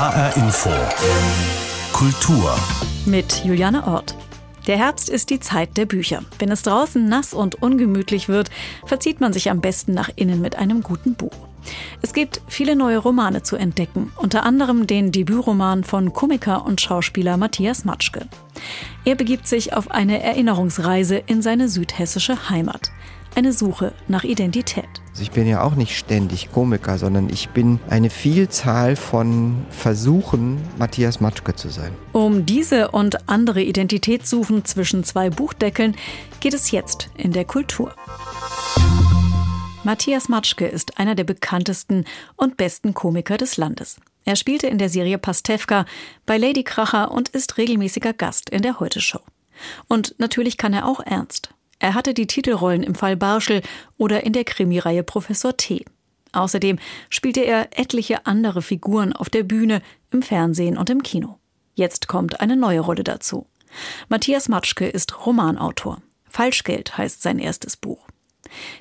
HR Info. Kultur. Mit Juliane Ort. Der Herbst ist die Zeit der Bücher. Wenn es draußen nass und ungemütlich wird, verzieht man sich am besten nach innen mit einem guten Buch. Es gibt viele neue Romane zu entdecken, unter anderem den Debütroman von Komiker und Schauspieler Matthias Matschke. Er begibt sich auf eine Erinnerungsreise in seine südhessische Heimat eine Suche nach Identität. Also ich bin ja auch nicht ständig Komiker, sondern ich bin eine Vielzahl von Versuchen, Matthias Matschke zu sein. Um diese und andere Identitätssuchen zwischen zwei Buchdeckeln geht es jetzt in der Kultur. Matthias Matschke ist einer der bekanntesten und besten Komiker des Landes. Er spielte in der Serie Pastewka bei Lady Kracher und ist regelmäßiger Gast in der Heute-Show. Und natürlich kann er auch ernst. Er hatte die Titelrollen im Fall Barschel oder in der Krimireihe Professor T. Außerdem spielte er etliche andere Figuren auf der Bühne, im Fernsehen und im Kino. Jetzt kommt eine neue Rolle dazu. Matthias Matschke ist Romanautor. Falschgeld heißt sein erstes Buch.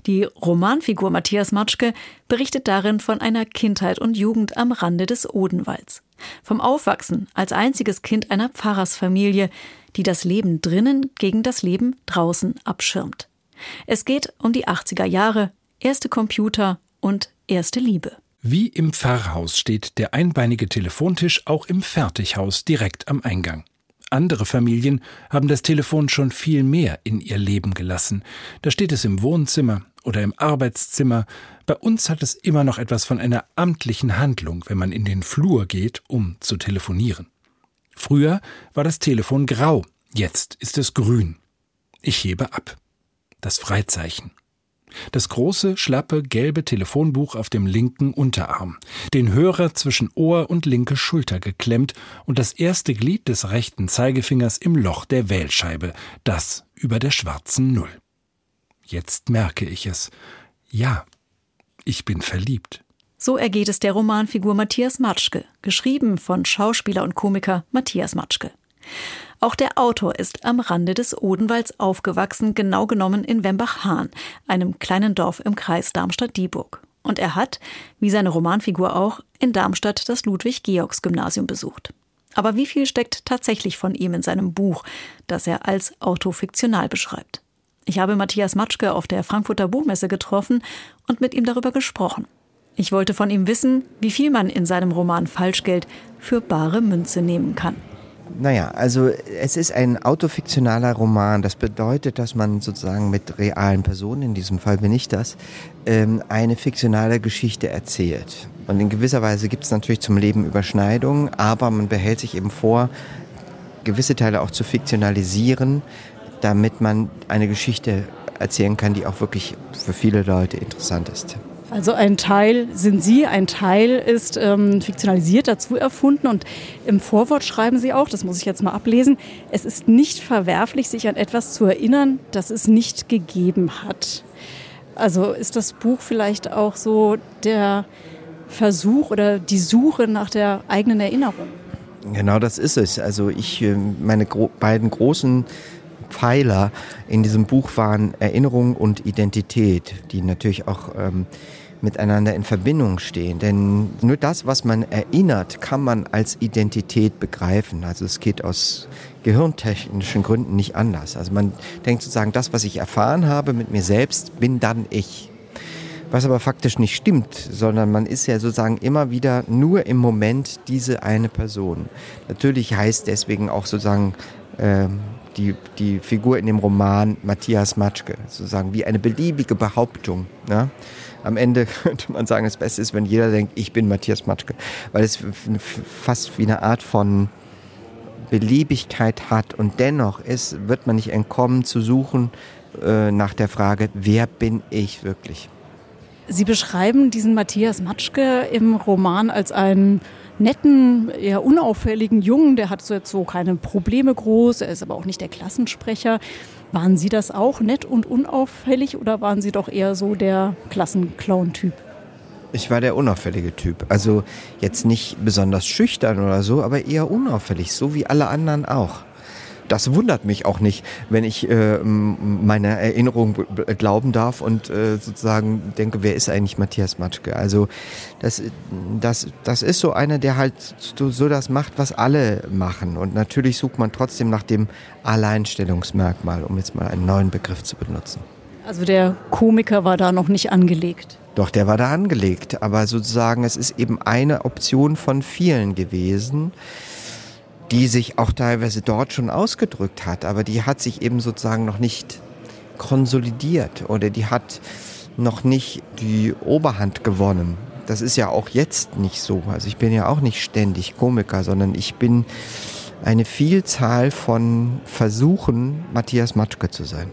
Die Romanfigur Matthias Matschke berichtet darin von einer Kindheit und Jugend am Rande des Odenwalds. Vom Aufwachsen als einziges Kind einer Pfarrersfamilie, die das Leben drinnen gegen das Leben draußen abschirmt. Es geht um die 80er Jahre, erste Computer und erste Liebe. Wie im Pfarrhaus steht der einbeinige Telefontisch auch im Fertighaus direkt am Eingang. Andere Familien haben das Telefon schon viel mehr in ihr Leben gelassen. Da steht es im Wohnzimmer oder im Arbeitszimmer. Bei uns hat es immer noch etwas von einer amtlichen Handlung, wenn man in den Flur geht, um zu telefonieren. Früher war das Telefon grau, jetzt ist es grün. Ich hebe ab. Das Freizeichen. Das große, schlappe, gelbe Telefonbuch auf dem linken Unterarm, den Hörer zwischen Ohr und linke Schulter geklemmt und das erste Glied des rechten Zeigefingers im Loch der Wählscheibe, das über der schwarzen Null. Jetzt merke ich es. Ja, ich bin verliebt. So ergeht es der Romanfigur Matthias Matschke, geschrieben von Schauspieler und Komiker Matthias Matschke. Auch der Autor ist am Rande des Odenwalds aufgewachsen, genau genommen in Wembach-Hahn, einem kleinen Dorf im Kreis Darmstadt-Dieburg. Und er hat, wie seine Romanfigur auch, in Darmstadt das Ludwig-Georgs-Gymnasium besucht. Aber wie viel steckt tatsächlich von ihm in seinem Buch, das er als autofiktional beschreibt? Ich habe Matthias Matschke auf der Frankfurter Buchmesse getroffen und mit ihm darüber gesprochen. Ich wollte von ihm wissen, wie viel man in seinem Roman Falschgeld für bare Münze nehmen kann. Naja, also es ist ein autofiktionaler Roman. Das bedeutet, dass man sozusagen mit realen Personen, in diesem Fall bin ich das, ähm, eine fiktionale Geschichte erzählt. Und in gewisser Weise gibt es natürlich zum Leben Überschneidungen, aber man behält sich eben vor, gewisse Teile auch zu fiktionalisieren, damit man eine Geschichte erzählen kann, die auch wirklich für viele Leute interessant ist. Also ein Teil sind Sie, ein Teil ist ähm, fiktionalisiert, dazu erfunden. Und im Vorwort schreiben Sie auch, das muss ich jetzt mal ablesen, es ist nicht verwerflich, sich an etwas zu erinnern, das es nicht gegeben hat. Also ist das Buch vielleicht auch so der Versuch oder die Suche nach der eigenen Erinnerung? Genau das ist es. Also ich, äh, meine gro beiden großen Pfeiler in diesem Buch waren Erinnerung und Identität, die natürlich auch ähm, miteinander in Verbindung stehen. Denn nur das, was man erinnert, kann man als Identität begreifen. Also es geht aus gehirntechnischen Gründen nicht anders. Also man denkt sozusagen, das, was ich erfahren habe mit mir selbst, bin dann ich. Was aber faktisch nicht stimmt, sondern man ist ja sozusagen immer wieder nur im Moment diese eine Person. Natürlich heißt deswegen auch sozusagen äh, die, die Figur in dem Roman Matthias Matschke, sozusagen wie eine beliebige Behauptung. Ja? Am Ende könnte man sagen, das Beste ist, wenn jeder denkt, ich bin Matthias Matschke, weil es fast wie eine Art von Beliebigkeit hat und dennoch ist, wird man nicht entkommen zu suchen äh, nach der Frage, wer bin ich wirklich? Sie beschreiben diesen Matthias Matschke im Roman als einen netten, eher unauffälligen Jungen. Der hat so jetzt so keine Probleme groß. Er ist aber auch nicht der Klassensprecher. Waren Sie das auch nett und unauffällig oder waren Sie doch eher so der Klassenclown-Typ? Ich war der unauffällige Typ. Also jetzt nicht besonders schüchtern oder so, aber eher unauffällig, so wie alle anderen auch. Das wundert mich auch nicht, wenn ich äh, meiner Erinnerung glauben darf und äh, sozusagen denke, wer ist eigentlich Matthias Matschke? Also das, das, das ist so einer, der halt so, so das macht, was alle machen. Und natürlich sucht man trotzdem nach dem Alleinstellungsmerkmal, um jetzt mal einen neuen Begriff zu benutzen. Also der Komiker war da noch nicht angelegt. Doch, der war da angelegt. Aber sozusagen, es ist eben eine Option von vielen gewesen die sich auch teilweise dort schon ausgedrückt hat, aber die hat sich eben sozusagen noch nicht konsolidiert oder die hat noch nicht die Oberhand gewonnen. Das ist ja auch jetzt nicht so. Also ich bin ja auch nicht ständig Komiker, sondern ich bin eine Vielzahl von Versuchen, Matthias Matschke zu sein.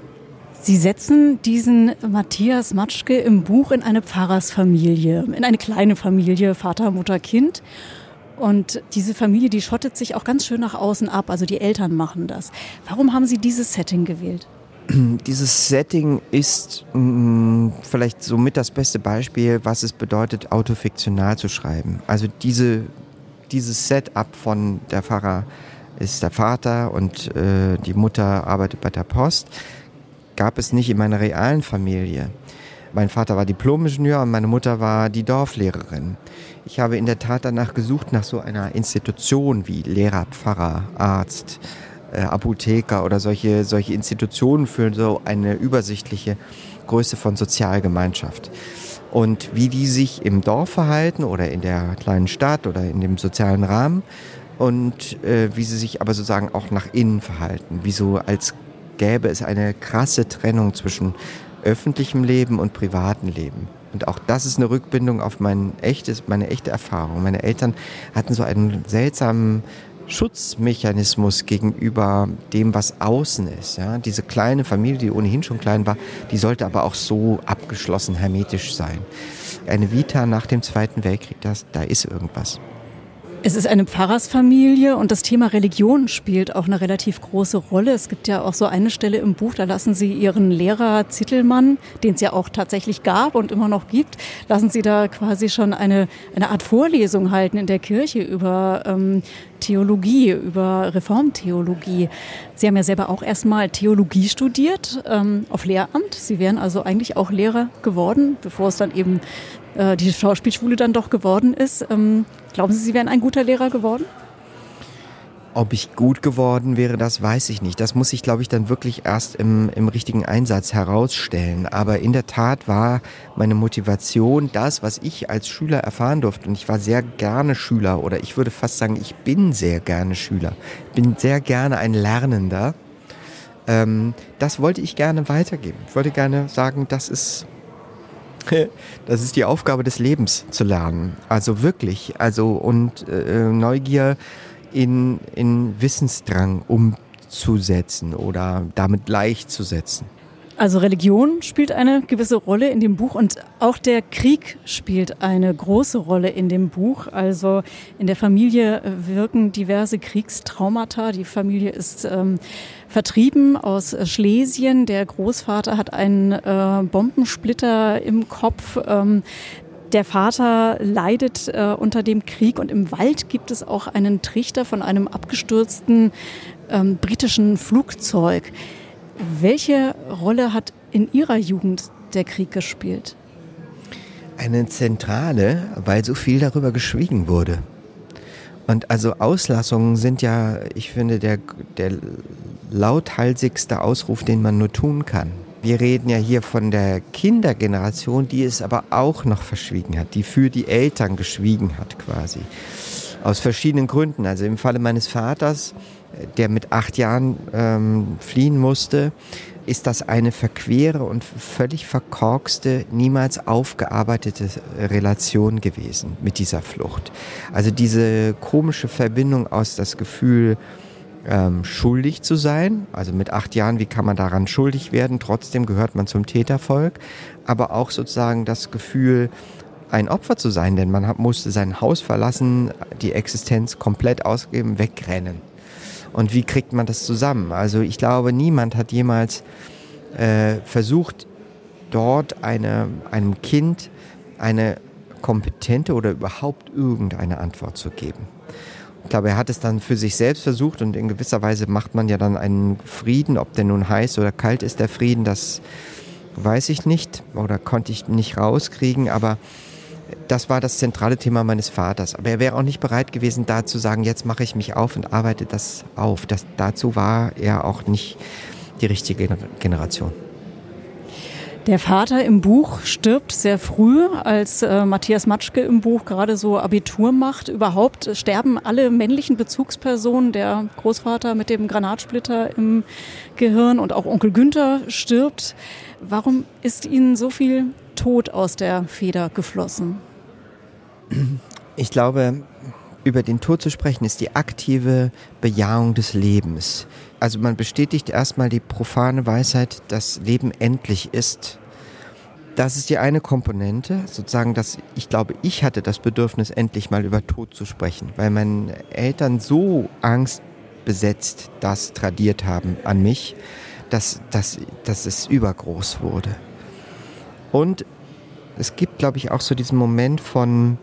Sie setzen diesen Matthias Matschke im Buch in eine Pfarrersfamilie, in eine kleine Familie, Vater, Mutter, Kind. Und diese Familie, die schottet sich auch ganz schön nach außen ab. Also die Eltern machen das. Warum haben Sie dieses Setting gewählt? Dieses Setting ist mh, mm, vielleicht somit das beste Beispiel, was es bedeutet, autofiktional zu schreiben. Also diese, dieses Setup von der Pfarrer ist der Vater und äh, die Mutter arbeitet bei der Post, gab es nicht in meiner realen Familie. Mein Vater war Diplomingenieur und meine Mutter war die Dorflehrerin. Ich habe in der Tat danach gesucht, nach so einer Institution wie Lehrer, Pfarrer, Arzt, äh, Apotheker oder solche, solche Institutionen für so eine übersichtliche Größe von Sozialgemeinschaft. Und wie die sich im Dorf verhalten oder in der kleinen Stadt oder in dem sozialen Rahmen und äh, wie sie sich aber sozusagen auch nach innen verhalten. Wie so als gäbe es eine krasse Trennung zwischen öffentlichem Leben und privatem Leben. Und auch das ist eine Rückbindung auf mein echtes, meine echte Erfahrung. Meine Eltern hatten so einen seltsamen Schutzmechanismus gegenüber dem, was außen ist. Ja? Diese kleine Familie, die ohnehin schon klein war, die sollte aber auch so abgeschlossen, hermetisch sein. Eine Vita nach dem Zweiten Weltkrieg, das, da ist irgendwas. Es ist eine Pfarrersfamilie und das Thema Religion spielt auch eine relativ große Rolle. Es gibt ja auch so eine Stelle im Buch, da lassen Sie Ihren Lehrer Zittelmann, den es ja auch tatsächlich gab und immer noch gibt, lassen Sie da quasi schon eine, eine Art Vorlesung halten in der Kirche über ähm, Theologie, über Reformtheologie. Sie haben ja selber auch erstmal Theologie studiert ähm, auf Lehramt. Sie wären also eigentlich auch Lehrer geworden, bevor es dann eben äh, die Schauspielschule dann doch geworden ist. Ähm, glauben Sie, Sie wären ein guter Lehrer geworden? Ob ich gut geworden wäre, das weiß ich nicht. Das muss ich, glaube ich, dann wirklich erst im, im richtigen Einsatz herausstellen. Aber in der Tat war meine Motivation das, was ich als Schüler erfahren durfte. Und ich war sehr gerne Schüler oder ich würde fast sagen, ich bin sehr gerne Schüler. Bin sehr gerne ein Lernender. Ähm, das wollte ich gerne weitergeben. Ich wollte gerne sagen, das ist das ist die Aufgabe des Lebens zu lernen. Also wirklich, also und äh, Neugier in, in Wissensdrang umzusetzen oder damit gleichzusetzen. Also Religion spielt eine gewisse Rolle in dem Buch und auch der Krieg spielt eine große Rolle in dem Buch. Also in der Familie wirken diverse Kriegstraumata. Die Familie ist ähm, vertrieben aus Schlesien. Der Großvater hat einen äh, Bombensplitter im Kopf. Ähm, der Vater leidet äh, unter dem Krieg und im Wald gibt es auch einen Trichter von einem abgestürzten ähm, britischen Flugzeug. Welche Rolle hat in Ihrer Jugend der Krieg gespielt? Eine zentrale, weil so viel darüber geschwiegen wurde. Und also Auslassungen sind ja, ich finde, der, der lauthalsigste Ausruf, den man nur tun kann. Wir reden ja hier von der Kindergeneration, die es aber auch noch verschwiegen hat, die für die Eltern geschwiegen hat quasi. Aus verschiedenen Gründen. Also im Falle meines Vaters der mit acht Jahren ähm, fliehen musste, ist das eine verquere und völlig verkorkste, niemals aufgearbeitete Relation gewesen mit dieser Flucht. Also diese komische Verbindung aus das Gefühl, ähm, schuldig zu sein, also mit acht Jahren, wie kann man daran schuldig werden, trotzdem gehört man zum Tätervolk, aber auch sozusagen das Gefühl, ein Opfer zu sein, denn man musste sein Haus verlassen, die Existenz komplett ausgeben, wegrennen. Und wie kriegt man das zusammen? Also ich glaube, niemand hat jemals äh, versucht, dort eine, einem Kind eine kompetente oder überhaupt irgendeine Antwort zu geben. Ich glaube, er hat es dann für sich selbst versucht und in gewisser Weise macht man ja dann einen Frieden, ob der nun heiß oder kalt ist, der Frieden, das weiß ich nicht oder konnte ich nicht rauskriegen, aber das war das zentrale Thema meines Vaters. Aber er wäre auch nicht bereit gewesen, da zu sagen, jetzt mache ich mich auf und arbeite das auf. Das, dazu war er auch nicht die richtige Generation. Der Vater im Buch stirbt sehr früh, als äh, Matthias Matschke im Buch gerade so Abitur macht. Überhaupt sterben alle männlichen Bezugspersonen. Der Großvater mit dem Granatsplitter im Gehirn und auch Onkel Günther stirbt. Warum ist Ihnen so viel Tod aus der Feder geflossen? Ich glaube, über den Tod zu sprechen, ist die aktive Bejahung des Lebens. Also man bestätigt erstmal die profane Weisheit, dass Leben endlich ist. Das ist die eine Komponente, sozusagen, dass ich glaube, ich hatte das Bedürfnis, endlich mal über Tod zu sprechen, weil meine Eltern so angstbesetzt das tradiert haben an mich, dass, dass, dass es übergroß wurde. Und es gibt, glaube ich, auch so diesen Moment von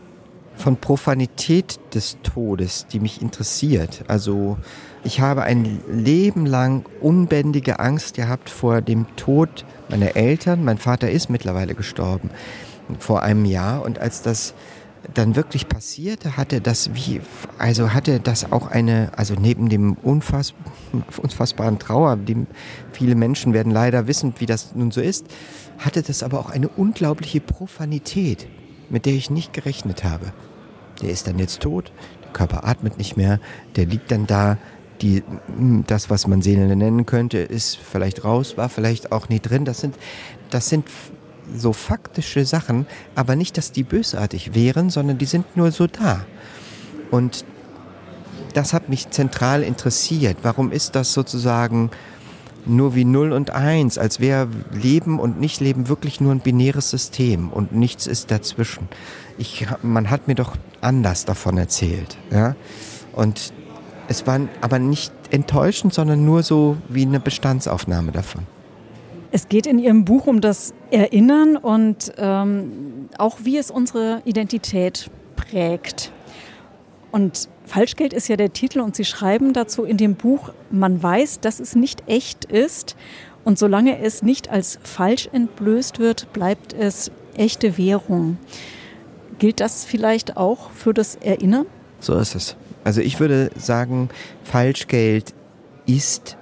von Profanität des Todes, die mich interessiert. Also ich habe ein Leben lang unbändige Angst gehabt vor dem Tod meiner Eltern. Mein Vater ist mittlerweile gestorben vor einem Jahr und als das dann wirklich passierte, hatte das wie, also hatte das auch eine, also neben dem unfass, unfassbaren Trauer, dem viele Menschen werden leider wissen, wie das nun so ist, hatte das aber auch eine unglaubliche Profanität mit der ich nicht gerechnet habe. Der ist dann jetzt tot, der Körper atmet nicht mehr, der liegt dann da. Die, hm, das, was man Seele nennen könnte, ist vielleicht raus, war vielleicht auch nie drin. Das sind, das sind so faktische Sachen, aber nicht, dass die bösartig wären, sondern die sind nur so da. Und das hat mich zentral interessiert. Warum ist das sozusagen nur wie 0 und 1, als wäre Leben und Nicht-Leben wirklich nur ein binäres System und nichts ist dazwischen. Ich, man hat mir doch anders davon erzählt. Ja? Und es war aber nicht enttäuschend, sondern nur so wie eine Bestandsaufnahme davon. Es geht in Ihrem Buch um das Erinnern und ähm, auch wie es unsere Identität prägt. Und Falschgeld ist ja der Titel und Sie schreiben dazu in dem Buch, man weiß, dass es nicht echt ist und solange es nicht als falsch entblößt wird, bleibt es echte Währung. Gilt das vielleicht auch für das Erinnern? So ist es. Also ich würde sagen, Falschgeld ist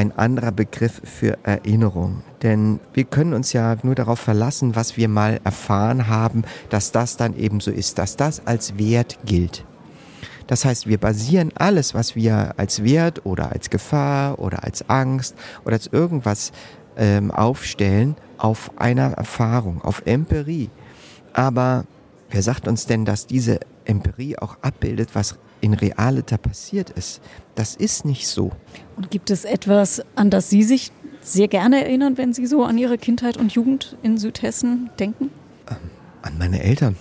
ein anderer Begriff für Erinnerung. Denn wir können uns ja nur darauf verlassen, was wir mal erfahren haben, dass das dann eben so ist, dass das als Wert gilt. Das heißt, wir basieren alles, was wir als Wert oder als Gefahr oder als Angst oder als irgendwas ähm, aufstellen, auf einer Erfahrung, auf Empirie. Aber wer sagt uns denn, dass diese Empirie auch abbildet, was in Realita passiert ist? Das ist nicht so. Und gibt es etwas, an das Sie sich sehr gerne erinnern, wenn Sie so an Ihre Kindheit und Jugend in Südhessen denken? Ähm, an meine Eltern.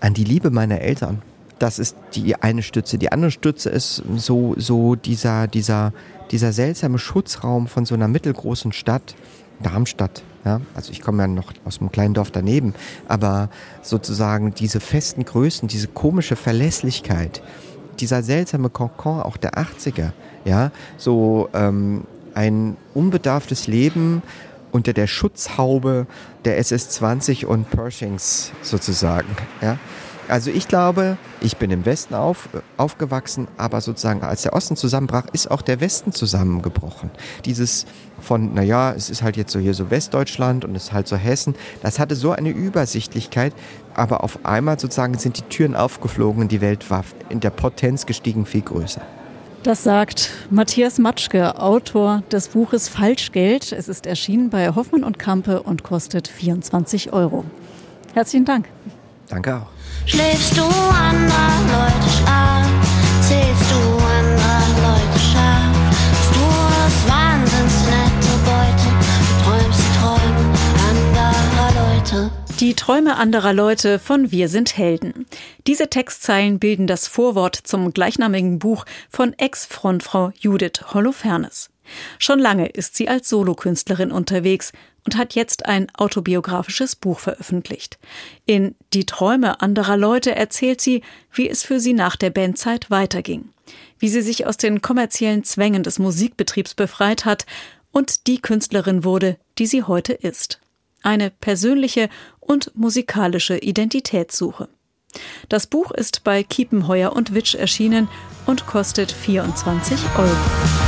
An die Liebe meiner Eltern. Das ist die eine Stütze. Die andere Stütze ist so, so dieser, dieser, dieser seltsame Schutzraum von so einer mittelgroßen Stadt, Darmstadt. Ja, also ich komme ja noch aus einem kleinen Dorf daneben, aber sozusagen diese festen Größen, diese komische Verlässlichkeit, dieser seltsame Kokon auch der 80er, ja, so ähm, ein unbedarftes Leben unter der Schutzhaube der SS-20 und Pershings sozusagen, ja. Also ich glaube, ich bin im Westen auf, aufgewachsen, aber sozusagen als der Osten zusammenbrach, ist auch der Westen zusammengebrochen. Dieses von, naja, es ist halt jetzt so hier so Westdeutschland und es ist halt so Hessen, das hatte so eine Übersichtlichkeit, aber auf einmal sozusagen sind die Türen aufgeflogen und die Welt war in der Potenz gestiegen viel größer. Das sagt Matthias Matschke, Autor des Buches Falschgeld. Es ist erschienen bei Hoffmann und Kampe und kostet 24 Euro. Herzlichen Dank. Danke auch. Schläfst du anderer Leute Schlaf? Zählst du anderer Leute Schaf? Bist du das Wahnsinns nette Beute? Träumst Träume anderer Leute. Die Träume anderer Leute von Wir sind Helden. Diese Textzeilen bilden das Vorwort zum gleichnamigen Buch von Ex-Frontfrau Judith Holofernes. Schon lange ist sie als Solokünstlerin unterwegs und hat jetzt ein autobiografisches Buch veröffentlicht. In Die Träume anderer Leute erzählt sie, wie es für sie nach der Bandzeit weiterging, wie sie sich aus den kommerziellen Zwängen des Musikbetriebs befreit hat und die Künstlerin wurde, die sie heute ist. Eine persönliche und musikalische Identitätssuche. Das Buch ist bei Kiepenheuer und Witsch erschienen und kostet 24 Euro.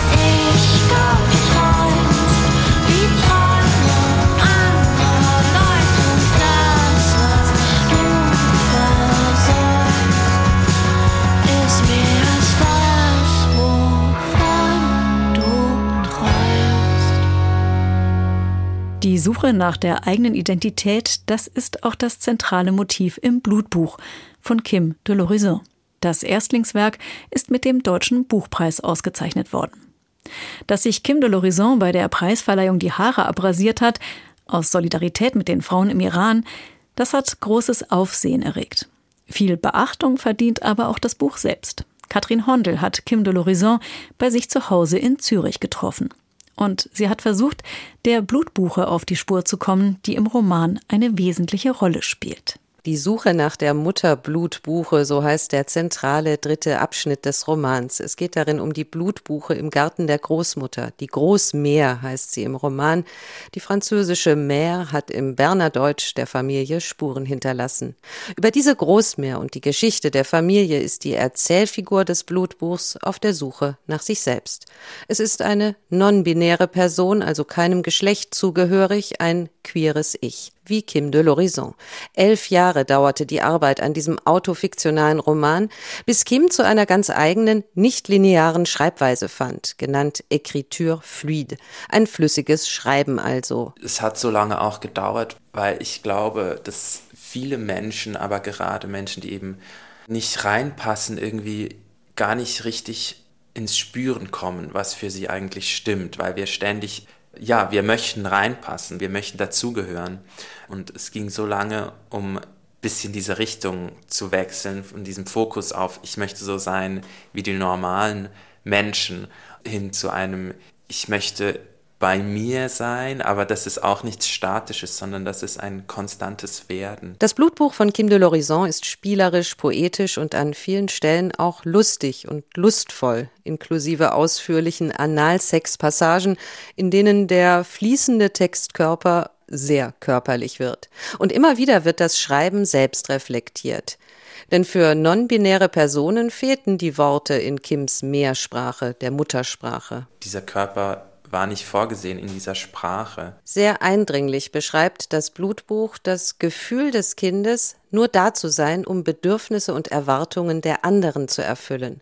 Die Suche nach der eigenen Identität, das ist auch das zentrale Motiv im Blutbuch von Kim de l'Horizon. Das Erstlingswerk ist mit dem Deutschen Buchpreis ausgezeichnet worden. Dass sich Kim de l'Horizon bei der Preisverleihung die Haare abrasiert hat, aus Solidarität mit den Frauen im Iran, das hat großes Aufsehen erregt. Viel Beachtung verdient aber auch das Buch selbst. Katrin Hondel hat Kim de l'Horizon bei sich zu Hause in Zürich getroffen. Und sie hat versucht, der Blutbuche auf die Spur zu kommen, die im Roman eine wesentliche Rolle spielt. Die Suche nach der Mutter Blutbuche, so heißt der zentrale dritte Abschnitt des Romans. Es geht darin um die Blutbuche im Garten der Großmutter. Die Großmär heißt sie im Roman. Die französische Mère hat im Bernerdeutsch der Familie Spuren hinterlassen. Über diese Großmär und die Geschichte der Familie ist die Erzählfigur des Blutbuchs auf der Suche nach sich selbst. Es ist eine non-binäre Person, also keinem Geschlecht zugehörig, ein queeres Ich wie Kim de l'Horizon. Elf Jahre dauerte die Arbeit an diesem autofiktionalen Roman, bis Kim zu einer ganz eigenen, nicht linearen Schreibweise fand, genannt Écriture fluide, ein flüssiges Schreiben also. Es hat so lange auch gedauert, weil ich glaube, dass viele Menschen, aber gerade Menschen, die eben nicht reinpassen, irgendwie gar nicht richtig ins Spüren kommen, was für sie eigentlich stimmt, weil wir ständig ja, wir möchten reinpassen, wir möchten dazugehören. Und es ging so lange, um bisschen diese Richtung zu wechseln, von diesem Fokus auf, ich möchte so sein wie die normalen Menschen, hin zu einem, ich möchte bei mir sein, aber das ist auch nichts Statisches, sondern das ist ein konstantes Werden. Das Blutbuch von Kim de l'Horizon ist spielerisch, poetisch und an vielen Stellen auch lustig und lustvoll, inklusive ausführlichen Analsex-Passagen, in denen der fließende Textkörper sehr körperlich wird. Und immer wieder wird das Schreiben selbst reflektiert. Denn für non-binäre Personen fehlten die Worte in Kims Mehrsprache, der Muttersprache. Dieser Körper war nicht vorgesehen in dieser Sprache. Sehr eindringlich beschreibt das Blutbuch das Gefühl des Kindes, nur da zu sein, um Bedürfnisse und Erwartungen der anderen zu erfüllen.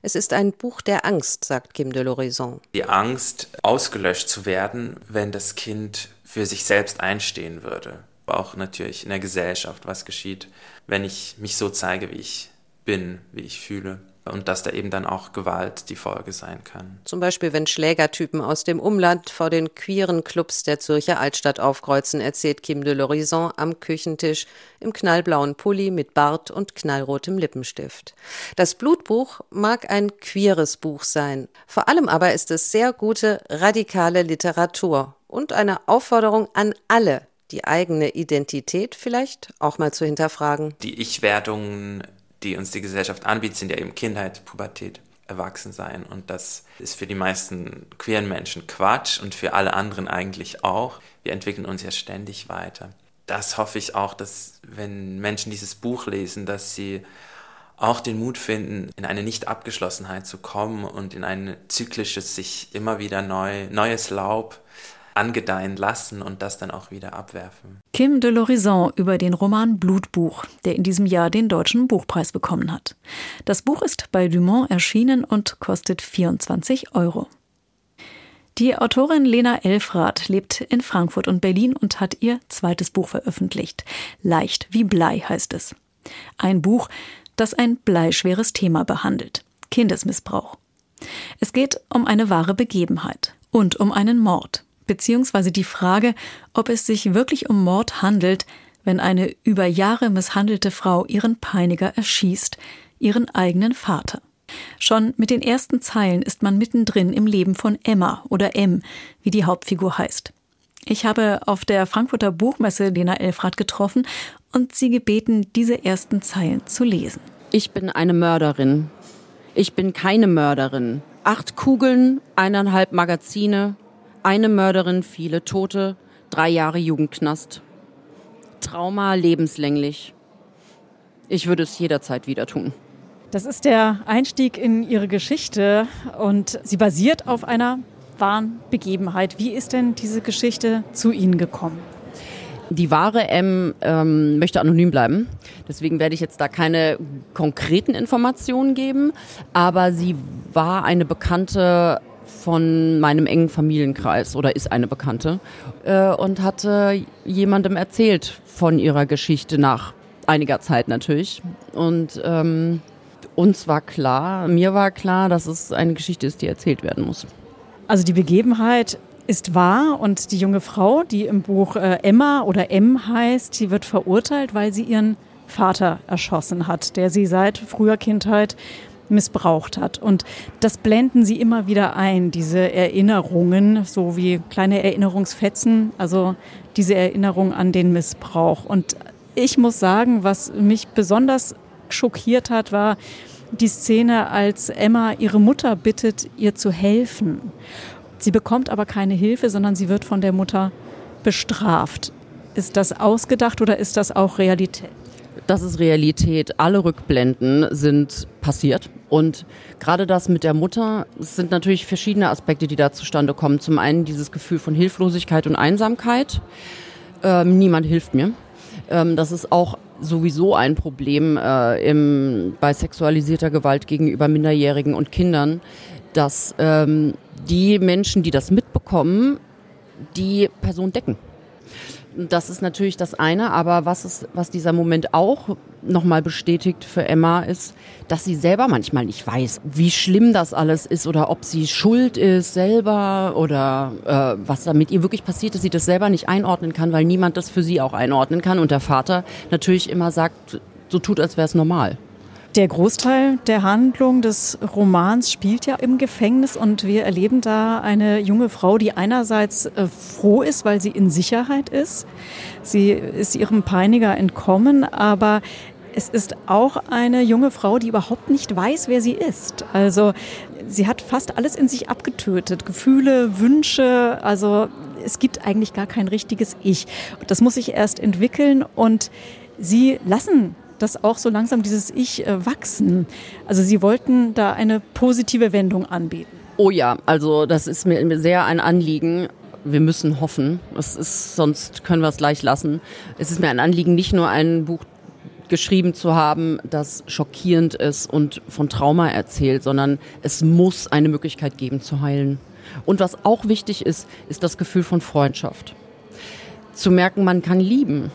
Es ist ein Buch der Angst, sagt Kim de l'Horizon. Die Angst, ausgelöscht zu werden, wenn das Kind für sich selbst einstehen würde. Auch natürlich in der Gesellschaft, was geschieht, wenn ich mich so zeige, wie ich bin, wie ich fühle und dass da eben dann auch Gewalt die Folge sein kann. Zum Beispiel, wenn Schlägertypen aus dem Umland vor den queeren Clubs der Zürcher Altstadt aufkreuzen, erzählt Kim de l'Horizon am Küchentisch im knallblauen Pulli mit Bart und knallrotem Lippenstift. Das Blutbuch mag ein queeres Buch sein. Vor allem aber ist es sehr gute, radikale Literatur und eine Aufforderung an alle, die eigene Identität vielleicht auch mal zu hinterfragen. Die Ich-Wertungen die uns die Gesellschaft anbietet, sind ja eben Kindheit, Pubertät, Erwachsensein. Und das ist für die meisten queeren Menschen Quatsch und für alle anderen eigentlich auch. Wir entwickeln uns ja ständig weiter. Das hoffe ich auch, dass wenn Menschen dieses Buch lesen, dass sie auch den Mut finden, in eine Nicht-Abgeschlossenheit zu kommen und in ein zyklisches, sich immer wieder neu, neues Laub angedeihen lassen und das dann auch wieder abwerfen. Kim de l'Horizon über den Roman Blutbuch, der in diesem Jahr den Deutschen Buchpreis bekommen hat. Das Buch ist bei Dumont erschienen und kostet 24 Euro. Die Autorin Lena Elfrath lebt in Frankfurt und Berlin und hat ihr zweites Buch veröffentlicht. Leicht wie Blei heißt es. Ein Buch, das ein bleischweres Thema behandelt. Kindesmissbrauch. Es geht um eine wahre Begebenheit und um einen Mord beziehungsweise die Frage, ob es sich wirklich um Mord handelt, wenn eine über Jahre misshandelte Frau ihren Peiniger erschießt, ihren eigenen Vater. Schon mit den ersten Zeilen ist man mittendrin im Leben von Emma oder M, wie die Hauptfigur heißt. Ich habe auf der Frankfurter Buchmesse Lena Elfrath getroffen und sie gebeten, diese ersten Zeilen zu lesen. Ich bin eine Mörderin. Ich bin keine Mörderin. Acht Kugeln, eineinhalb Magazine, eine Mörderin, viele Tote, drei Jahre Jugendknast. Trauma lebenslänglich. Ich würde es jederzeit wieder tun. Das ist der Einstieg in Ihre Geschichte und sie basiert auf einer wahren Begebenheit. Wie ist denn diese Geschichte zu Ihnen gekommen? Die wahre M ähm, möchte anonym bleiben. Deswegen werde ich jetzt da keine konkreten Informationen geben. Aber sie war eine Bekannte von meinem engen Familienkreis oder ist eine Bekannte äh, und hatte jemandem erzählt von ihrer Geschichte nach einiger Zeit natürlich. Und ähm, uns war klar, mir war klar, dass es eine Geschichte ist, die erzählt werden muss. Also die Begebenheit ist wahr und die junge Frau, die im Buch äh, Emma oder M heißt, die wird verurteilt, weil sie ihren Vater erschossen hat, der sie seit früher Kindheit missbraucht hat. Und das blenden sie immer wieder ein, diese Erinnerungen, so wie kleine Erinnerungsfetzen, also diese Erinnerung an den Missbrauch. Und ich muss sagen, was mich besonders schockiert hat, war die Szene, als Emma ihre Mutter bittet, ihr zu helfen. Sie bekommt aber keine Hilfe, sondern sie wird von der Mutter bestraft. Ist das ausgedacht oder ist das auch Realität? Das ist Realität. Alle Rückblenden sind passiert. Und gerade das mit der Mutter, es sind natürlich verschiedene Aspekte, die da zustande kommen. Zum einen dieses Gefühl von Hilflosigkeit und Einsamkeit. Ähm, niemand hilft mir. Ähm, das ist auch sowieso ein Problem äh, im, bei sexualisierter Gewalt gegenüber Minderjährigen und Kindern, dass ähm, die Menschen, die das mitbekommen, die Person decken. Das ist natürlich das eine, aber was, ist, was dieser Moment auch nochmal bestätigt für Emma ist, dass sie selber manchmal nicht weiß, wie schlimm das alles ist oder ob sie schuld ist selber oder äh, was da mit ihr wirklich passiert ist, sie das selber nicht einordnen kann, weil niemand das für sie auch einordnen kann und der Vater natürlich immer sagt, so tut, als wäre es normal. Der Großteil der Handlung des Romans spielt ja im Gefängnis und wir erleben da eine junge Frau, die einerseits äh, froh ist, weil sie in Sicherheit ist. Sie ist ihrem Peiniger entkommen, aber es ist auch eine junge Frau, die überhaupt nicht weiß, wer sie ist. Also sie hat fast alles in sich abgetötet. Gefühle, Wünsche, also es gibt eigentlich gar kein richtiges Ich. Das muss sich erst entwickeln und sie lassen das auch so langsam dieses Ich äh, wachsen. Also Sie wollten da eine positive Wendung anbieten. Oh ja, also das ist mir sehr ein Anliegen. Wir müssen hoffen. Es ist, sonst können wir es gleich lassen. Es ist mir ein Anliegen, nicht nur ein Buch geschrieben zu haben, das schockierend ist und von Trauma erzählt, sondern es muss eine Möglichkeit geben zu heilen. Und was auch wichtig ist, ist das Gefühl von Freundschaft. Zu merken, man kann lieben.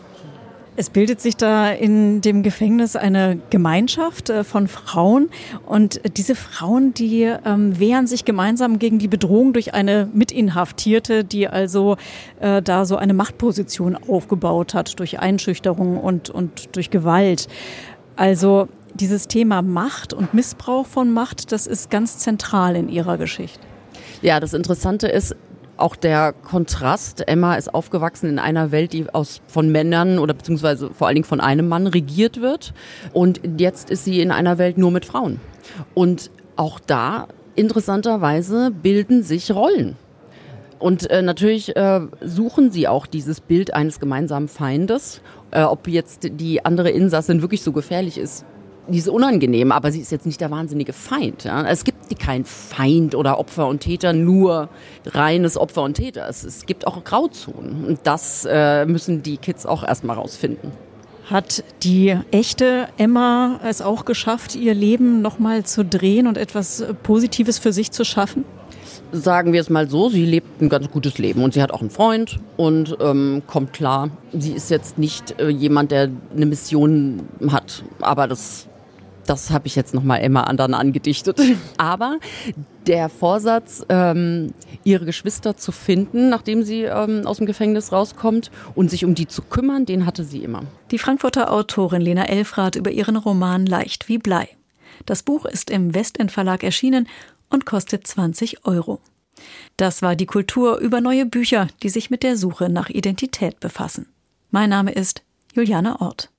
Es bildet sich da in dem Gefängnis eine Gemeinschaft äh, von Frauen und diese Frauen, die ähm, wehren sich gemeinsam gegen die Bedrohung durch eine Mitinhaftierte, die also äh, da so eine Machtposition aufgebaut hat durch Einschüchterung und, und durch Gewalt. Also dieses Thema Macht und Missbrauch von Macht, das ist ganz zentral in ihrer Geschichte. Ja, das Interessante ist, auch der Kontrast. Emma ist aufgewachsen in einer Welt, die aus von Männern oder beziehungsweise vor allen Dingen von einem Mann regiert wird. Und jetzt ist sie in einer Welt nur mit Frauen. Und auch da interessanterweise bilden sich Rollen. Und äh, natürlich äh, suchen sie auch dieses Bild eines gemeinsamen Feindes. Äh, ob jetzt die andere Insassin wirklich so gefährlich ist, die ist unangenehm, aber sie ist jetzt nicht der wahnsinnige Feind. Ja? Es gibt keinen Feind oder Opfer und Täter, nur reines Opfer und Täter. Es, es gibt auch Grauzonen und das äh, müssen die Kids auch erstmal rausfinden. Hat die echte Emma es auch geschafft, ihr Leben nochmal zu drehen und etwas Positives für sich zu schaffen? sagen wir es mal so, sie lebt ein ganz gutes Leben und sie hat auch einen Freund und ähm, kommt klar. Sie ist jetzt nicht äh, jemand, der eine Mission hat, aber das das habe ich jetzt nochmal Emma anderen angedichtet. Aber der Vorsatz, ähm, ihre Geschwister zu finden, nachdem sie ähm, aus dem Gefängnis rauskommt und sich um die zu kümmern, den hatte sie immer. Die Frankfurter Autorin Lena Elfrath über ihren Roman Leicht wie Blei. Das Buch ist im Westend Verlag erschienen und kostet 20 Euro. Das war die Kultur über neue Bücher, die sich mit der Suche nach Identität befassen. Mein Name ist Juliane Ort.